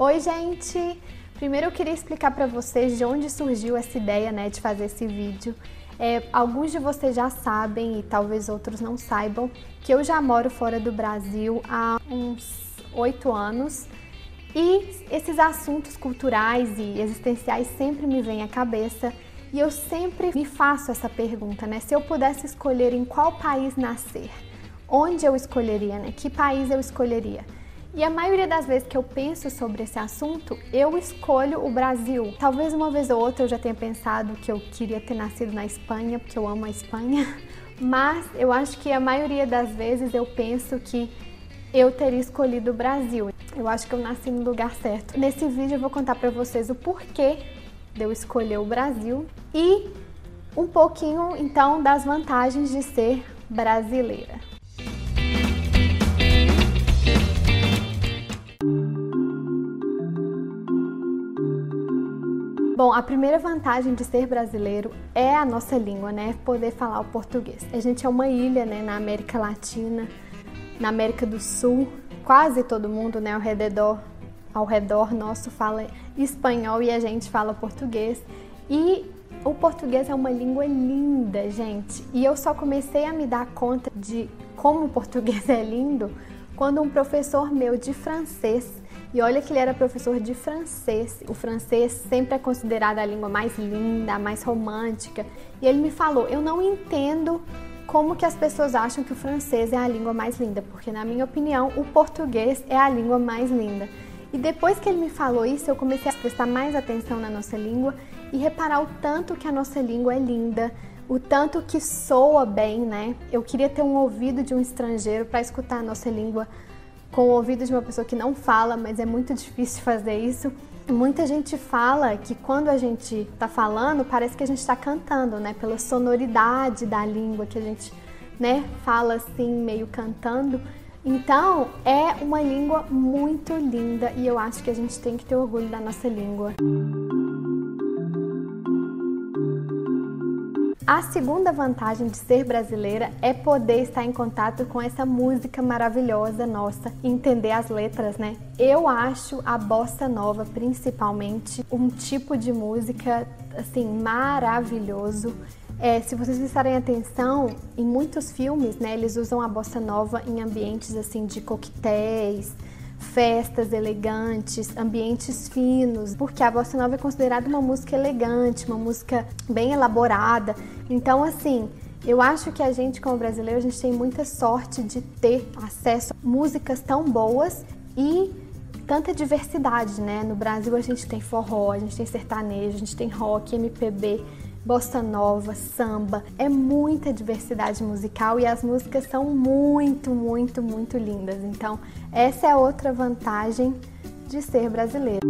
Oi, gente! Primeiro eu queria explicar para vocês de onde surgiu essa ideia, né, de fazer esse vídeo. É, alguns de vocês já sabem e talvez outros não saibam que eu já moro fora do Brasil há uns oito anos e esses assuntos culturais e existenciais sempre me vêm à cabeça e eu sempre me faço essa pergunta, né? Se eu pudesse escolher em qual país nascer, onde eu escolheria, né? Que país eu escolheria? E a maioria das vezes que eu penso sobre esse assunto, eu escolho o Brasil. Talvez uma vez ou outra eu já tenha pensado que eu queria ter nascido na Espanha, porque eu amo a Espanha, mas eu acho que a maioria das vezes eu penso que eu teria escolhido o Brasil. Eu acho que eu nasci no lugar certo. Nesse vídeo eu vou contar para vocês o porquê de eu escolher o Brasil e um pouquinho então das vantagens de ser brasileira. Bom, a primeira vantagem de ser brasileiro é a nossa língua, né? Poder falar o português. A gente é uma ilha, né, na América Latina, na América do Sul. Quase todo mundo, né, ao redor, ao redor nosso fala espanhol e a gente fala português. E o português é uma língua linda, gente. E eu só comecei a me dar conta de como o português é lindo quando um professor meu de francês e olha que ele era professor de francês. O francês sempre é considerado a língua mais linda, a mais romântica. E ele me falou: "Eu não entendo como que as pessoas acham que o francês é a língua mais linda, porque na minha opinião, o português é a língua mais linda". E depois que ele me falou isso, eu comecei a prestar mais atenção na nossa língua e reparar o tanto que a nossa língua é linda, o tanto que soa bem, né? Eu queria ter um ouvido de um estrangeiro para escutar a nossa língua com o ouvido de uma pessoa que não fala, mas é muito difícil fazer isso. Muita gente fala que quando a gente está falando, parece que a gente está cantando, né? Pela sonoridade da língua que a gente, né, fala assim, meio cantando. Então, é uma língua muito linda e eu acho que a gente tem que ter orgulho da nossa língua. A segunda vantagem de ser brasileira é poder estar em contato com essa música maravilhosa nossa entender as letras, né? Eu acho a bossa nova, principalmente, um tipo de música assim maravilhoso. É, se vocês prestarem atenção, em muitos filmes, né, eles usam a bossa nova em ambientes assim de coquetéis, festas elegantes, ambientes finos, porque a bossa nova é considerada uma música elegante, uma música bem elaborada. Então, assim, eu acho que a gente, como brasileiro, a gente tem muita sorte de ter acesso a músicas tão boas e tanta diversidade, né? No Brasil a gente tem forró, a gente tem sertanejo, a gente tem rock, MPB bossa nova, samba. É muita diversidade musical e as músicas são muito, muito, muito lindas. Então, essa é outra vantagem de ser brasileiro.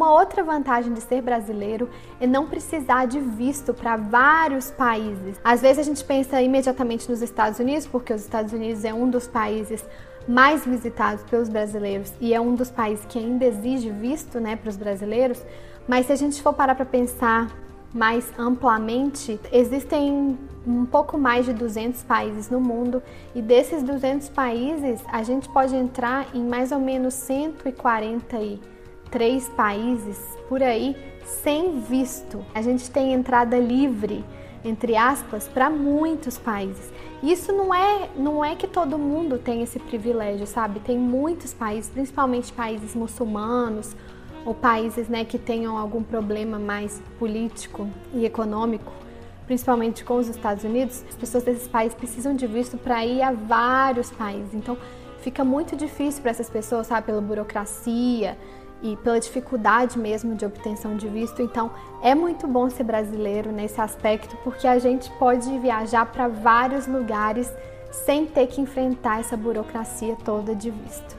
Uma outra vantagem de ser brasileiro é não precisar de visto para vários países. Às vezes a gente pensa imediatamente nos Estados Unidos, porque os Estados Unidos é um dos países mais visitados pelos brasileiros e é um dos países que ainda exige visto né, para os brasileiros, mas se a gente for parar para pensar mais amplamente, existem um pouco mais de 200 países no mundo e desses 200 países a gente pode entrar em mais ou menos 143 países por aí sem visto. A gente tem entrada livre entre aspas, para muitos países. Isso não é, não é que todo mundo tem esse privilégio, sabe? Tem muitos países, principalmente países muçulmanos ou países né, que tenham algum problema mais político e econômico, principalmente com os Estados Unidos. As pessoas desses países precisam de visto para ir a vários países. Então, fica muito difícil para essas pessoas, sabe, pela burocracia, e pela dificuldade mesmo de obtenção de visto. Então, é muito bom ser brasileiro nesse aspecto, porque a gente pode viajar para vários lugares sem ter que enfrentar essa burocracia toda de visto.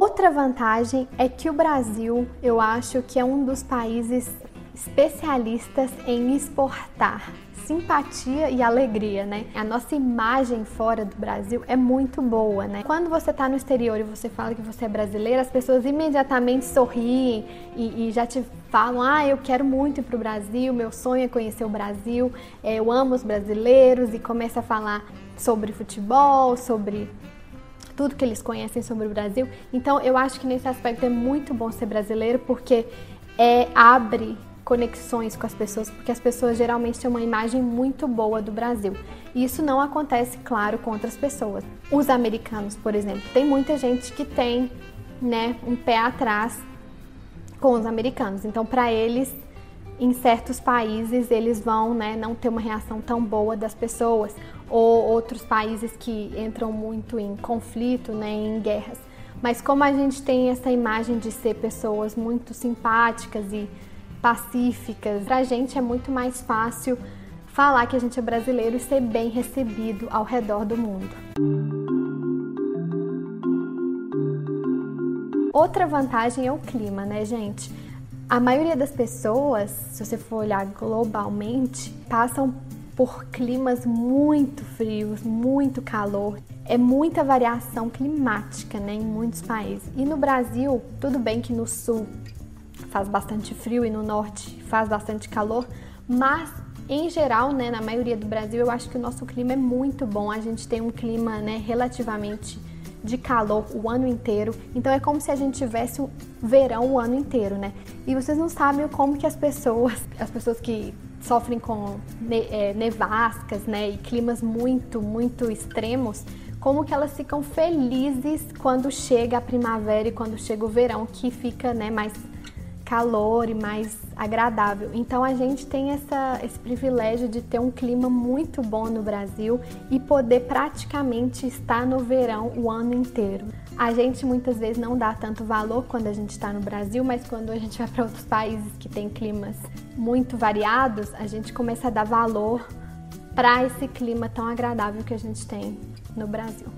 Outra vantagem é que o Brasil, eu acho que é um dos países especialistas em exportar simpatia e alegria, né? A nossa imagem fora do Brasil é muito boa, né? Quando você está no exterior e você fala que você é brasileira, as pessoas imediatamente sorriem e, e já te falam: ah, eu quero muito ir para o Brasil, meu sonho é conhecer o Brasil, é, eu amo os brasileiros e começa a falar sobre futebol, sobre tudo que eles conhecem sobre o Brasil. Então, eu acho que nesse aspecto é muito bom ser brasileiro porque é, abre conexões com as pessoas, porque as pessoas geralmente têm uma imagem muito boa do Brasil. E isso não acontece, claro, com outras pessoas. Os americanos, por exemplo, tem muita gente que tem, né, um pé atrás com os americanos. Então, para eles, em certos países, eles vão, né, não ter uma reação tão boa das pessoas, ou outros países que entram muito em conflito, né, em guerras. Mas como a gente tem essa imagem de ser pessoas muito simpáticas e pacíficas. Para a gente é muito mais fácil falar que a gente é brasileiro e ser bem recebido ao redor do mundo. Outra vantagem é o clima, né, gente? A maioria das pessoas, se você for olhar globalmente, passam por climas muito frios, muito calor. É muita variação climática né, em muitos países. E no Brasil, tudo bem que no sul faz bastante frio e no norte faz bastante calor, mas em geral, né, na maioria do Brasil, eu acho que o nosso clima é muito bom. A gente tem um clima, né, relativamente de calor o ano inteiro. Então é como se a gente tivesse o verão o ano inteiro, né? E vocês não sabem como que as pessoas, as pessoas que sofrem com é, nevascas, né, e climas muito, muito extremos, como que elas ficam felizes quando chega a primavera e quando chega o verão, que fica, né, mais calor e mais agradável. Então a gente tem essa, esse privilégio de ter um clima muito bom no Brasil e poder praticamente estar no verão o ano inteiro. A gente muitas vezes não dá tanto valor quando a gente está no Brasil, mas quando a gente vai para outros países que têm climas muito variados, a gente começa a dar valor para esse clima tão agradável que a gente tem no Brasil.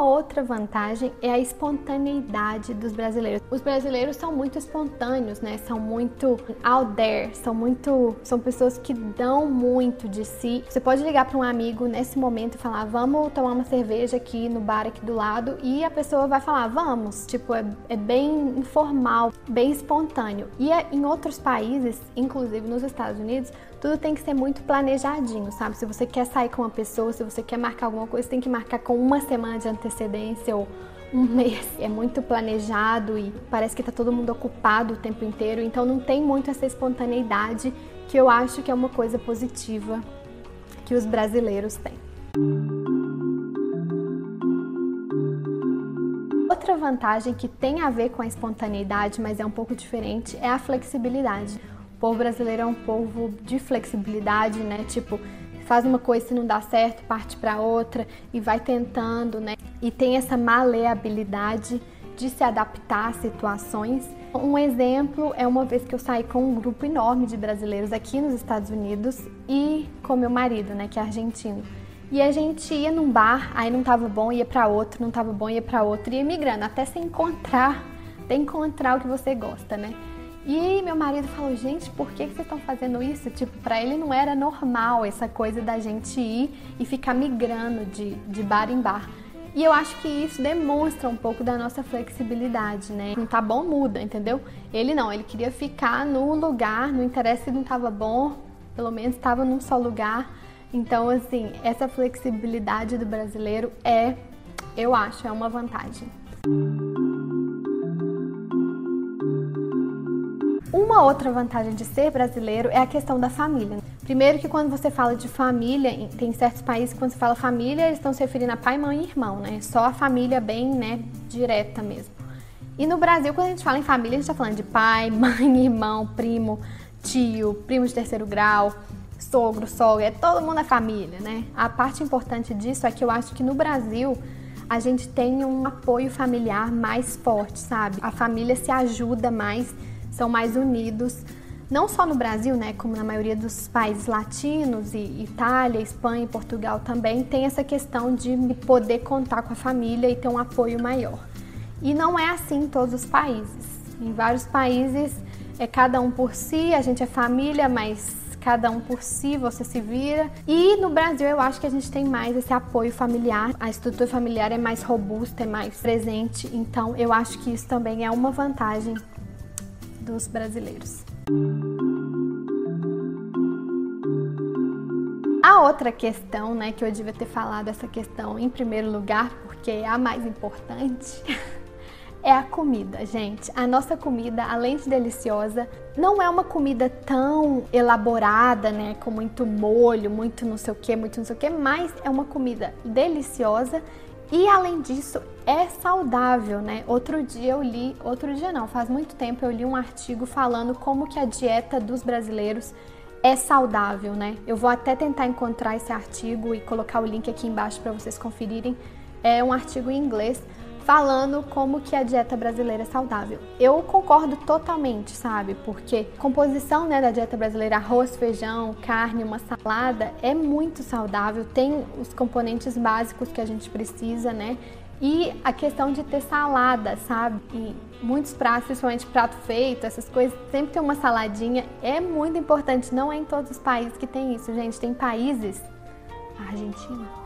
Uma outra vantagem é a espontaneidade dos brasileiros. Os brasileiros são muito espontâneos, né? São muito out there, são muito, são pessoas que dão muito de si. Você pode ligar para um amigo nesse momento e falar: "Vamos tomar uma cerveja aqui no bar aqui do lado" e a pessoa vai falar: "Vamos". Tipo, é, é bem informal, bem espontâneo. E é, em outros países, inclusive nos Estados Unidos, tudo tem que ser muito planejadinho, sabe? Se você quer sair com uma pessoa, se você quer marcar alguma coisa, tem que marcar com uma semana de antecedência ou um mês. É muito planejado e parece que tá todo mundo ocupado o tempo inteiro, então não tem muito essa espontaneidade que eu acho que é uma coisa positiva que os brasileiros têm. Outra vantagem que tem a ver com a espontaneidade, mas é um pouco diferente, é a flexibilidade. O povo brasileiro é um povo de flexibilidade, né? Tipo, faz uma coisa se não dá certo, parte para outra e vai tentando, né? E tem essa maleabilidade de se adaptar a situações. Um exemplo é uma vez que eu saí com um grupo enorme de brasileiros aqui nos Estados Unidos e com meu marido, né, que é argentino. E a gente ia num bar, aí não tava bom, ia para outro, não tava bom, ia para outro, ia migrando até se encontrar, até encontrar o que você gosta, né? E meu marido falou: gente, por que vocês estão fazendo isso? Tipo, para ele não era normal essa coisa da gente ir e ficar migrando de, de bar em bar. E eu acho que isso demonstra um pouco da nossa flexibilidade, né? Não tá bom, muda, entendeu? Ele não, ele queria ficar no lugar, não interessa se não tava bom, pelo menos estava num só lugar. Então, assim, essa flexibilidade do brasileiro é, eu acho, é uma vantagem. Uma outra vantagem de ser brasileiro é a questão da família. Primeiro que quando você fala de família, tem certos países que quando você fala família, eles estão se referindo a pai, mãe e irmão, né? Só a família bem, né, direta mesmo. E no Brasil, quando a gente fala em família, a gente está falando de pai, mãe, irmão, primo, tio, primo de terceiro grau, sogro, sogra, é todo mundo é família, né? A parte importante disso é que eu acho que no Brasil a gente tem um apoio familiar mais forte, sabe? A família se ajuda mais são mais unidos, não só no Brasil, né, como na maioria dos países latinos, e Itália, Espanha e Portugal também, tem essa questão de poder contar com a família e ter um apoio maior. E não é assim em todos os países. Em vários países é cada um por si, a gente é família, mas cada um por si, você se vira. E no Brasil eu acho que a gente tem mais esse apoio familiar, a estrutura familiar é mais robusta, é mais presente, então eu acho que isso também é uma vantagem dos brasileiros. A outra questão, né, que eu devia ter falado essa questão em primeiro lugar, porque é a mais importante, é a comida, gente. A nossa comida, além de deliciosa, não é uma comida tão elaborada, né, com muito molho, muito não sei o que, muito não sei o que, mas é uma comida deliciosa e além disso é saudável, né? Outro dia eu li, outro dia não, faz muito tempo eu li um artigo falando como que a dieta dos brasileiros é saudável, né? Eu vou até tentar encontrar esse artigo e colocar o link aqui embaixo para vocês conferirem. É um artigo em inglês falando como que a dieta brasileira é saudável. Eu concordo totalmente, sabe? Porque a composição né, da dieta brasileira, arroz, feijão, carne, uma salada, é muito saudável, tem os componentes básicos que a gente precisa, né? E a questão de ter salada, sabe? E muitos pratos, principalmente prato feito, essas coisas, sempre tem uma saladinha. É muito importante, não é em todos os países que tem isso, gente. Tem países, a Argentina,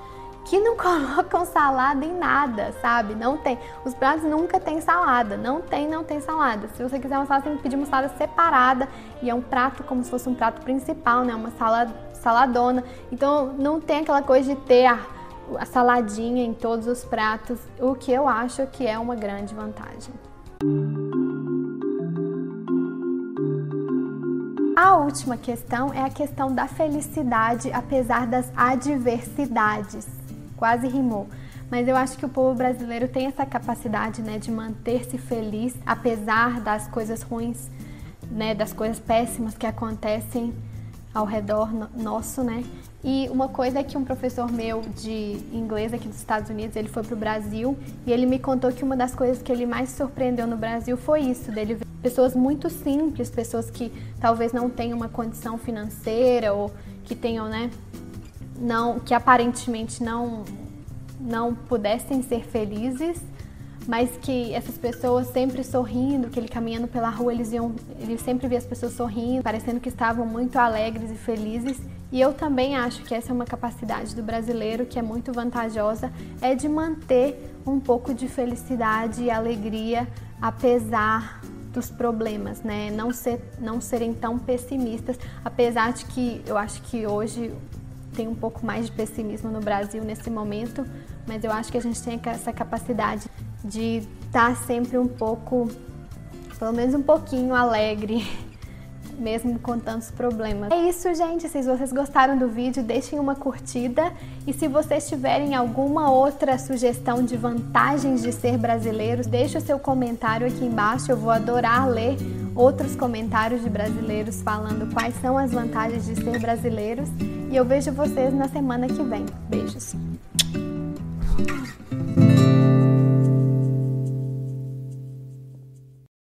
que não colocam salada em nada, sabe? Não tem. Os pratos nunca tem salada. Não tem, não tem salada. Se você quiser uma salada, tem que pedir uma salada separada. E é um prato como se fosse um prato principal, né? Uma salada, saladona. Então não tem aquela coisa de ter a a saladinha em todos os pratos, o que eu acho que é uma grande vantagem. A última questão é a questão da felicidade apesar das adversidades. Quase rimou. Mas eu acho que o povo brasileiro tem essa capacidade, né, de manter-se feliz apesar das coisas ruins, né, das coisas péssimas que acontecem ao redor nosso, né? E uma coisa é que um professor meu de inglês aqui dos Estados Unidos, ele foi para o Brasil e ele me contou que uma das coisas que ele mais surpreendeu no Brasil foi isso, dele ver pessoas muito simples, pessoas que talvez não tenham uma condição financeira ou que tenham, né, não, que aparentemente não não pudessem ser felizes, mas que essas pessoas sempre sorrindo, que ele caminhando pela rua, eles iam, ele sempre via as pessoas sorrindo, parecendo que estavam muito alegres e felizes. E eu também acho que essa é uma capacidade do brasileiro que é muito vantajosa, é de manter um pouco de felicidade e alegria apesar dos problemas, né? Não ser não serem tão pessimistas, apesar de que eu acho que hoje tem um pouco mais de pessimismo no Brasil nesse momento, mas eu acho que a gente tem essa capacidade de estar sempre um pouco, pelo menos um pouquinho alegre, mesmo com tantos problemas. É isso, gente. Se vocês gostaram do vídeo, deixem uma curtida. E se vocês tiverem alguma outra sugestão de vantagens de ser brasileiros, deixe o seu comentário aqui embaixo. Eu vou adorar ler outros comentários de brasileiros falando quais são as vantagens de ser brasileiros. E eu vejo vocês na semana que vem. Beijos!